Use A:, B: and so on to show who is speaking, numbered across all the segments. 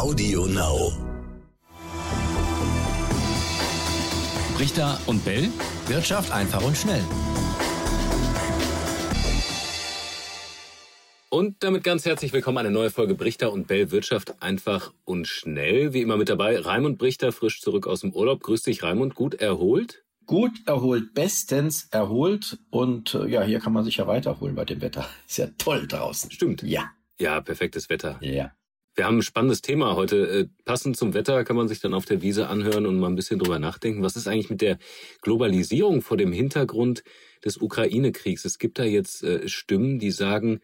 A: Audio Now.
B: Richter und Bell. Wirtschaft einfach und schnell.
C: Und damit ganz herzlich willkommen eine neue Folge Brichter und Bell Wirtschaft einfach und schnell. Wie immer mit dabei Raimund Brichter, frisch zurück aus dem Urlaub. Grüß dich, Raimund. Gut erholt?
D: Gut erholt, bestens erholt. Und äh, ja, hier kann man sich ja weiterholen bei dem Wetter. Ist ja toll draußen.
C: Stimmt.
D: Ja.
C: Ja, perfektes Wetter.
D: Ja.
C: Wir haben ein spannendes Thema heute. Äh, passend zum Wetter kann man sich dann auf der Wiese anhören und mal ein bisschen drüber nachdenken. Was ist eigentlich mit der Globalisierung vor dem Hintergrund des Ukraine-Kriegs? Es gibt da jetzt äh, Stimmen, die sagen,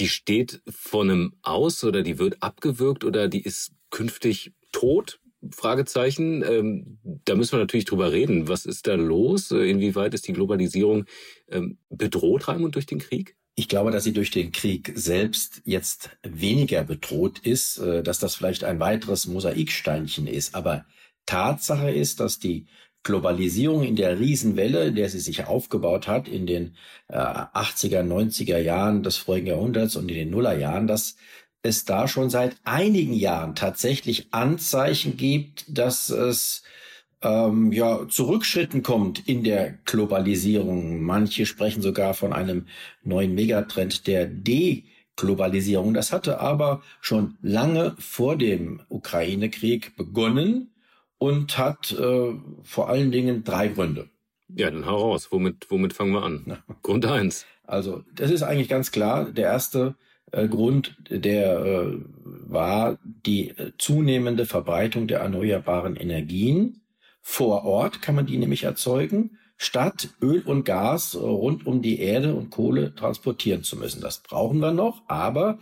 C: die steht vor einem aus oder die wird abgewürgt oder die ist künftig tot? Fragezeichen. Ähm, da müssen wir natürlich drüber reden. Was ist da los? Äh, inwieweit ist die Globalisierung ähm, bedroht, Raimund, durch den Krieg?
D: Ich glaube, dass sie durch den Krieg selbst jetzt weniger bedroht ist, äh, dass das vielleicht ein weiteres Mosaiksteinchen ist. Aber Tatsache ist, dass die Globalisierung in der Riesenwelle, in der sie sich aufgebaut hat in den äh, 80er, 90er Jahren des vorigen Jahrhunderts und in den Nullerjahren, dass es da schon seit einigen Jahren tatsächlich Anzeichen gibt, dass es ähm, ja zurückschritten kommt in der Globalisierung. Manche sprechen sogar von einem neuen Megatrend der Deglobalisierung. Das hatte aber schon lange vor dem Ukraine-Krieg begonnen und hat äh, vor allen Dingen drei Gründe.
C: Ja, dann hau raus. Womit, womit fangen wir an? Ja. Grund eins.
D: Also, das ist eigentlich ganz klar. Der erste äh, Grund, der äh, war die äh, zunehmende Verbreitung der erneuerbaren Energien. Vor Ort kann man die nämlich erzeugen, statt Öl und Gas rund um die Erde und Kohle transportieren zu müssen. Das brauchen wir noch, aber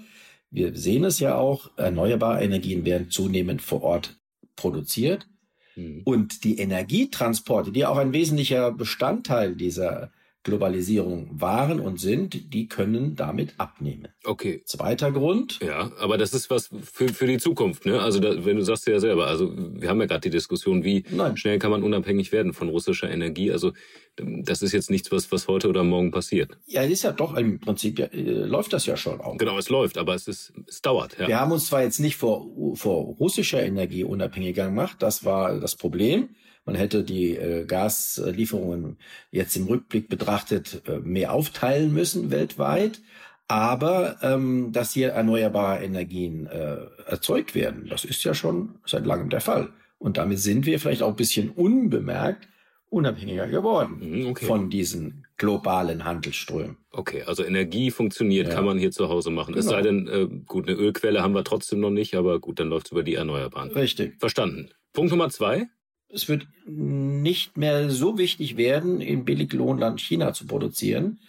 D: wir sehen es ja auch, erneuerbare Energien werden zunehmend vor Ort produziert. Mhm. Und die Energietransporte, die auch ein wesentlicher Bestandteil dieser Globalisierung waren und sind, die können damit abnehmen.
C: Okay.
D: Zweiter Grund.
C: Ja, aber das ist was für, für die Zukunft, ne? Also da, wenn du sagst ja selber, also wir haben ja gerade die Diskussion, wie Nein. schnell kann man unabhängig werden von russischer Energie. Also das ist jetzt nichts, was, was heute oder morgen passiert.
D: Ja, es ist ja doch im Prinzip, ja, äh, läuft das ja schon auch.
C: Genau, es läuft, aber es ist, es dauert. Ja.
D: Wir haben uns zwar jetzt nicht vor, vor russischer Energie unabhängiger gemacht, das war das Problem. Man hätte die äh, Gaslieferungen jetzt im Rückblick betrachtet äh, mehr aufteilen müssen weltweit. Aber ähm, dass hier erneuerbare Energien äh, erzeugt werden, das ist ja schon seit langem der Fall. Und damit sind wir vielleicht auch ein bisschen unbemerkt unabhängiger geworden
C: mhm, okay.
D: von diesen globalen Handelsströmen.
C: Okay, also Energie funktioniert, ja. kann man hier zu Hause machen. Genau. Es sei denn, äh, gut, eine Ölquelle haben wir trotzdem noch nicht, aber gut, dann läuft es über die Erneuerbaren.
D: Richtig.
C: Verstanden. Punkt Nummer zwei
D: es wird nicht mehr so wichtig werden, im Billiglohnland China zu produzieren,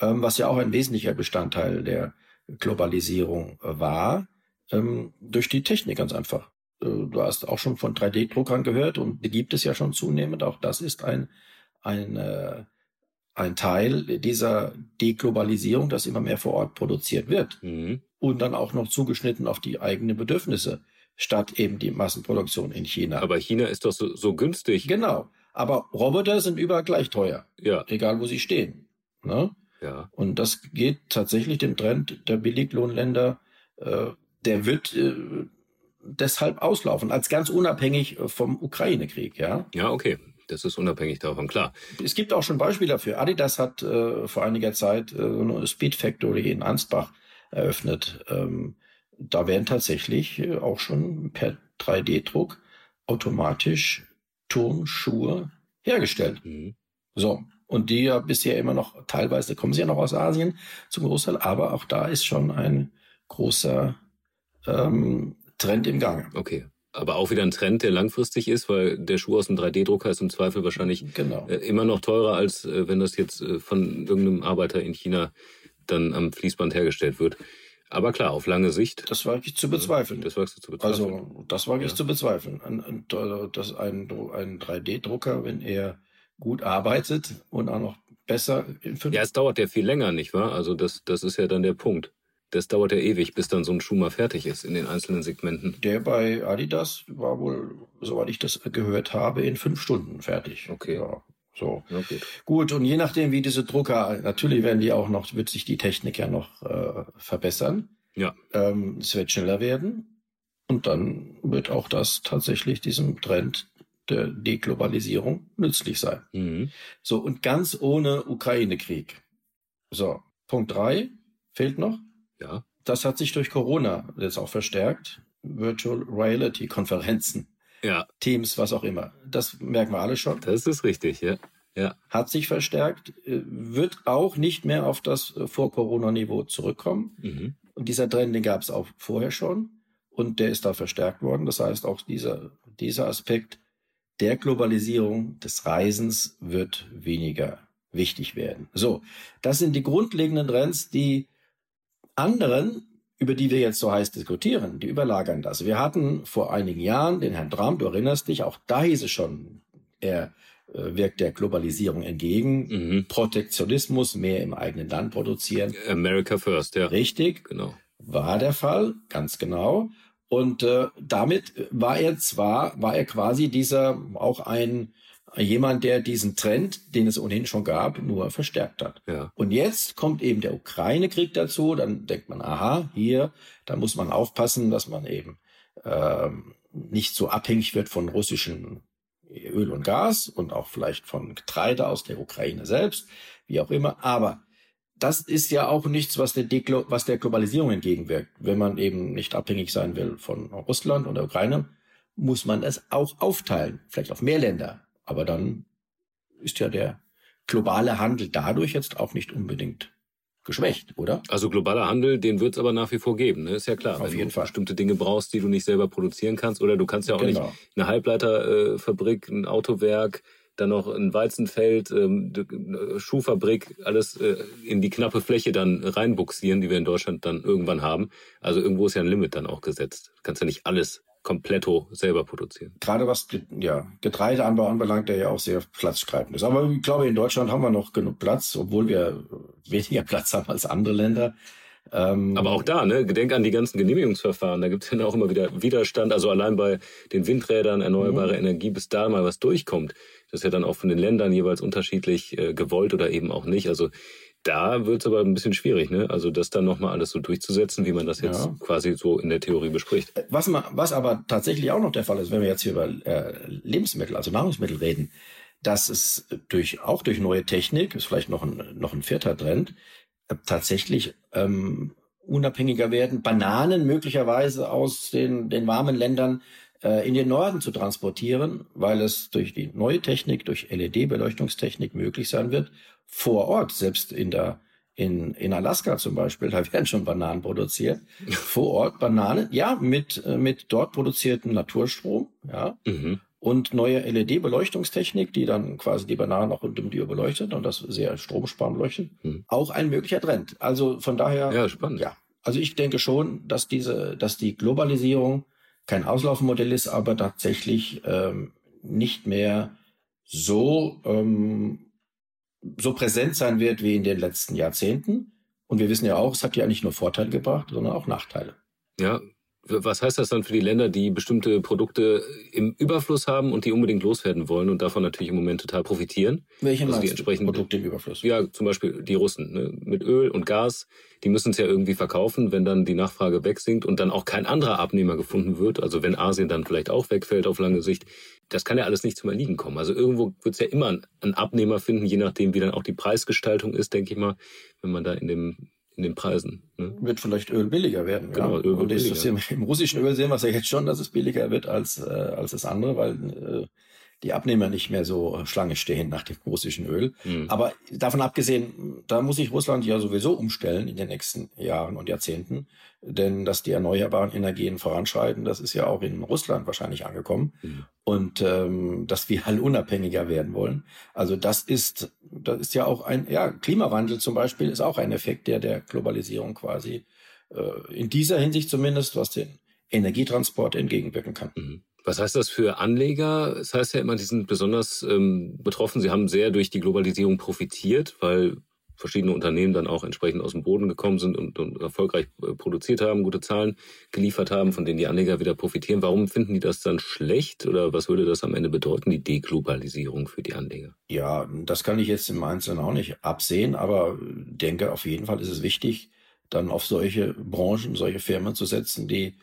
D: ähm, was ja auch ein wesentlicher Bestandteil der Globalisierung äh, war, ähm, durch die Technik ganz einfach. Äh, du hast auch schon von 3D-Druckern gehört und die gibt es ja schon zunehmend. Auch das ist ein, ein, äh, ein Teil dieser Deglobalisierung, dass immer mehr vor Ort produziert wird.
C: Mhm.
D: Und dann auch noch zugeschnitten auf die eigenen Bedürfnisse statt eben die Massenproduktion in China.
C: Aber China ist doch so, so günstig.
D: Genau. Aber Roboter sind überall gleich teuer.
C: Ja.
D: Egal, wo sie stehen. Ne?
C: Ja.
D: Und das geht tatsächlich dem Trend der Billiglohnländer, äh, der wird äh, deshalb auslaufen, als ganz unabhängig vom Ukraine-Krieg, ja.
C: Ja, okay. Das ist unabhängig davon, klar.
D: Es gibt auch schon Beispiele dafür. Adidas hat äh, vor einiger Zeit äh, eine Speed Factory in Ansbach eröffnet. Ähm, da werden tatsächlich äh, auch schon per 3D-Druck automatisch Turnschuhe hergestellt.
C: Mhm.
D: So. Und die ja bisher immer noch, teilweise kommen sie ja noch aus Asien zum Großteil, aber auch da ist schon ein großer ähm, Trend im Gange.
C: Okay. Aber auch wieder ein Trend, der langfristig ist, weil der Schuh aus dem 3D-Drucker ist im Zweifel wahrscheinlich
D: genau.
C: äh, immer noch teurer, als äh, wenn das jetzt äh, von irgendeinem Arbeiter in China dann am Fließband hergestellt wird. Aber klar, auf lange Sicht.
D: Das war ich zu bezweifeln.
C: Das war zu bezweifeln.
D: Also, das war ich ja. zu bezweifeln. Ein, dass ein, ein 3D-Drucker, wenn er gut arbeitet und auch noch besser
C: in fünf Ja, es dauert ja viel länger, nicht wahr? Also, das, das ist ja dann der Punkt. Das dauert ja ewig, bis dann so ein Schuh mal fertig ist in den einzelnen Segmenten.
D: Der bei Adidas war wohl, soweit ich das gehört habe, in fünf Stunden fertig.
C: Okay.
D: Ja. So.
C: Ja, gut.
D: gut, und je nachdem, wie diese Drucker, natürlich werden die auch noch, wird sich die Technik ja noch äh, verbessern.
C: Ja.
D: Ähm, es wird schneller werden. Und dann wird auch das tatsächlich diesem Trend der Deglobalisierung nützlich sein. Mhm. So, und ganz ohne Ukraine-Krieg. So, Punkt drei fehlt noch.
C: Ja.
D: Das hat sich durch Corona jetzt auch verstärkt. Virtual Reality Konferenzen.
C: Ja.
D: Teams, was auch immer. Das merken wir alle schon.
C: Das ist richtig, ja. Ja.
D: Hat sich verstärkt, äh, wird auch nicht mehr auf das äh, Vor-Corona-Niveau zurückkommen. Mhm. Und dieser Trend, den gab es auch vorher schon. Und der ist da verstärkt worden. Das heißt, auch dieser, dieser Aspekt der Globalisierung des Reisens wird weniger wichtig werden. So, das sind die grundlegenden Trends, die anderen, über die wir jetzt so heiß diskutieren, die überlagern das. Wir hatten vor einigen Jahren den Herrn Trump, du erinnerst dich, auch da hieß es schon, er äh, wirkt der Globalisierung entgegen. Mhm. Protektionismus, mehr im eigenen Land produzieren.
C: America first, ja.
D: Richtig.
C: Genau.
D: War der Fall, ganz genau. Und äh, damit war er zwar, war er quasi dieser auch ein jemand, der diesen Trend, den es ohnehin schon gab, nur verstärkt hat.
C: Ja.
D: Und jetzt kommt eben der Ukraine-Krieg dazu. Dann denkt man, aha, hier, da muss man aufpassen, dass man eben ähm, nicht so abhängig wird von russischen Öl und Gas und auch vielleicht von Getreide aus der Ukraine selbst, wie auch immer. Aber das ist ja auch nichts, was der, Deglo was der Globalisierung entgegenwirkt. Wenn man eben nicht abhängig sein will von Russland und der Ukraine, muss man es auch aufteilen, vielleicht auf mehr Länder. Aber dann ist ja der globale Handel dadurch jetzt auch nicht unbedingt geschwächt, oder?
C: Also globaler Handel, den wird es aber nach wie vor geben, ne? ist ja klar.
D: Auf
C: wenn
D: jeden
C: du
D: Fall.
C: bestimmte Dinge brauchst, die du nicht selber produzieren kannst, oder du kannst ja auch
D: Genau.
C: nicht eine Halbleiterfabrik, ein Autowerk, dann noch ein Weizenfeld, ähm, eine Schuhfabrik, alles äh, in die knappe Fläche dann reinbuxieren, die wir in Deutschland dann irgendwann haben. Also irgendwo ist ja ein Limit dann auch gesetzt. Du kannst ja nicht alles kompletto selber produzieren.
D: Gerade was ja, Getreideanbau anbelangt, der ja auch sehr platzstreitend ist. Aber ich glaube, in Deutschland haben wir noch genug Platz, obwohl wir weniger Platz haben als andere Länder. Ähm,
C: Aber auch da, ne, gedenk an die ganzen Genehmigungsverfahren, da gibt es dann auch immer wieder Widerstand. Also allein bei den Windrädern, erneuerbare Energie, bis da mal was durchkommt. Das ist ja dann auch von den Ländern jeweils unterschiedlich äh, gewollt oder eben auch nicht. Also da wird es aber ein bisschen schwierig, ne? Also das dann nochmal alles so durchzusetzen, wie man das jetzt
D: Ja.
C: quasi so in der Theorie bespricht.
D: Was, ma- was aber tatsächlich auch noch der Fall ist, wenn wir jetzt hier über äh, Lebensmittel, also Nahrungsmittel reden, dass es durch, auch durch neue Technik, ist vielleicht noch ein, noch ein vierter Trend, äh, tatsächlich ähm, unabhängiger werden, Bananen möglicherweise aus den, den warmen Ländern äh, in den Norden zu transportieren, weil es durch die neue Technik, durch LED-Beleuchtungstechnik möglich sein wird, vor Ort, selbst in der in, in Alaska zum Beispiel, da werden schon Bananen produziert. Vor Ort Bananen, ja, mit, äh, mit dort produzierten Naturstrom, ja,
C: Mhm.
D: und neue LED-Beleuchtungstechnik, die dann quasi die Bananen auch rund um die Uhr beleuchtet und das sehr stromsparend leuchtet.
C: Mhm.
D: Auch ein möglicher Trend. Also von daher,
C: Ja, spannend.
D: ja. Also ich denke schon, dass diese, dass die Globalisierung kein Auslaufmodell ist, aber tatsächlich ähm, nicht mehr so ähm, so präsent sein wird wie in den letzten Jahrzehnten. Und wir wissen ja auch, es hat ja nicht nur Vorteile gebracht, sondern auch Nachteile.
C: Ja. Was heißt das dann für die Länder, die bestimmte Produkte im Überfluss haben und die unbedingt loswerden wollen und davon natürlich im Moment total profitieren?
D: Welche
C: Also die entsprechenden-
D: Produkte im Überfluss?
C: Ja, zum Beispiel die Russen ne? mit Öl und Gas. Die müssen es ja irgendwie verkaufen, wenn dann die Nachfrage wegsinkt und dann auch kein anderer Abnehmer gefunden wird. Also wenn Asien dann vielleicht auch wegfällt auf lange Sicht. Das kann ja alles nicht zum Erliegen kommen. Also irgendwo wird es ja immer einen Abnehmer finden, je nachdem, wie dann auch die Preisgestaltung ist, denke ich mal, wenn man da in dem in den Preisen. Ne?
D: Wird vielleicht Öl billiger werden.
C: Genau,
D: ja.
C: Öl
D: Und
C: billiger.
D: im, im russischen Öl sehen wir es ja jetzt schon, dass es billiger wird als, äh, als das andere, weil äh, die Abnehmer nicht mehr so äh, Schlange stehen nach dem russischen Öl.
C: Hm.
D: Aber davon abgesehen, da muss sich Russland ja sowieso umstellen in den nächsten Jahren und Jahrzehnten. Denn dass die erneuerbaren Energien voranschreiten, das ist ja auch in Russland wahrscheinlich angekommen.
C: Mhm.
D: Und ähm, dass wir halt unabhängiger werden wollen. Also das ist, das ist ja auch ein, ja, Klimawandel zum Beispiel ist auch ein Effekt, der der Globalisierung quasi äh, in dieser Hinsicht zumindest, was den Energietransport entgegenwirken kann.
C: Mhm. Was heißt das für Anleger? Es heißt ja immer, die sind besonders ähm, betroffen. Sie haben sehr durch die Globalisierung profitiert, weil verschiedene Unternehmen dann auch entsprechend aus dem Boden gekommen sind und, und erfolgreich äh, produziert haben, gute Zahlen geliefert haben, von denen die Anleger wieder profitieren. Warum finden die das dann schlecht oder was würde das am Ende bedeuten, die Deglobalisierung für die Anleger?
D: Ja, das kann ich jetzt im Einzelnen auch nicht absehen, aber denke, auf jeden Fall ist es wichtig, dann auf solche Branchen, solche Firmen zu setzen, die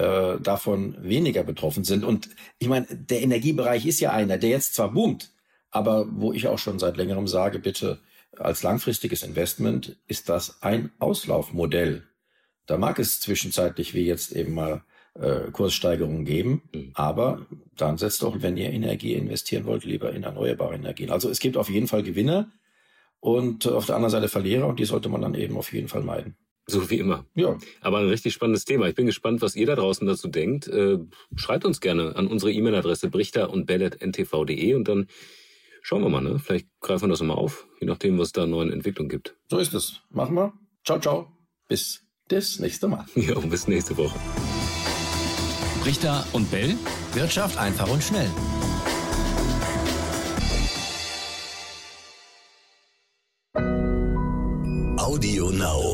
D: äh, davon weniger betroffen sind. Und ich meine, der Energiebereich ist ja einer, der jetzt zwar boomt, aber wo ich auch schon seit längerem sage, bitte als langfristiges Investment ist das ein Auslaufmodell. Da mag es zwischenzeitlich wie jetzt eben mal äh, Kurssteigerungen geben, mhm. aber dann setzt doch, wenn ihr Energie investieren wollt, lieber in erneuerbare Energien. Also es gibt auf jeden Fall Gewinner und auf der anderen Seite Verlierer und die sollte man dann eben auf jeden Fall meiden.
C: So wie immer.
D: Ja.
C: Aber ein richtig spannendes Thema. Ich bin gespannt, was ihr da draußen dazu denkt. Äh, schreibt uns gerne an unsere E-Mail-Adresse brichter und ntv.de und dann schauen wir mal, ne? Vielleicht greifen wir das nochmal auf, je nachdem, was da neuen Entwicklungen gibt.
D: So ist es. Machen wir. Ciao, ciao. Bis das nächste Mal.
C: Ja, und bis nächste Woche.
B: Brichter und Bell. Wirtschaft einfach und schnell. Audio Now.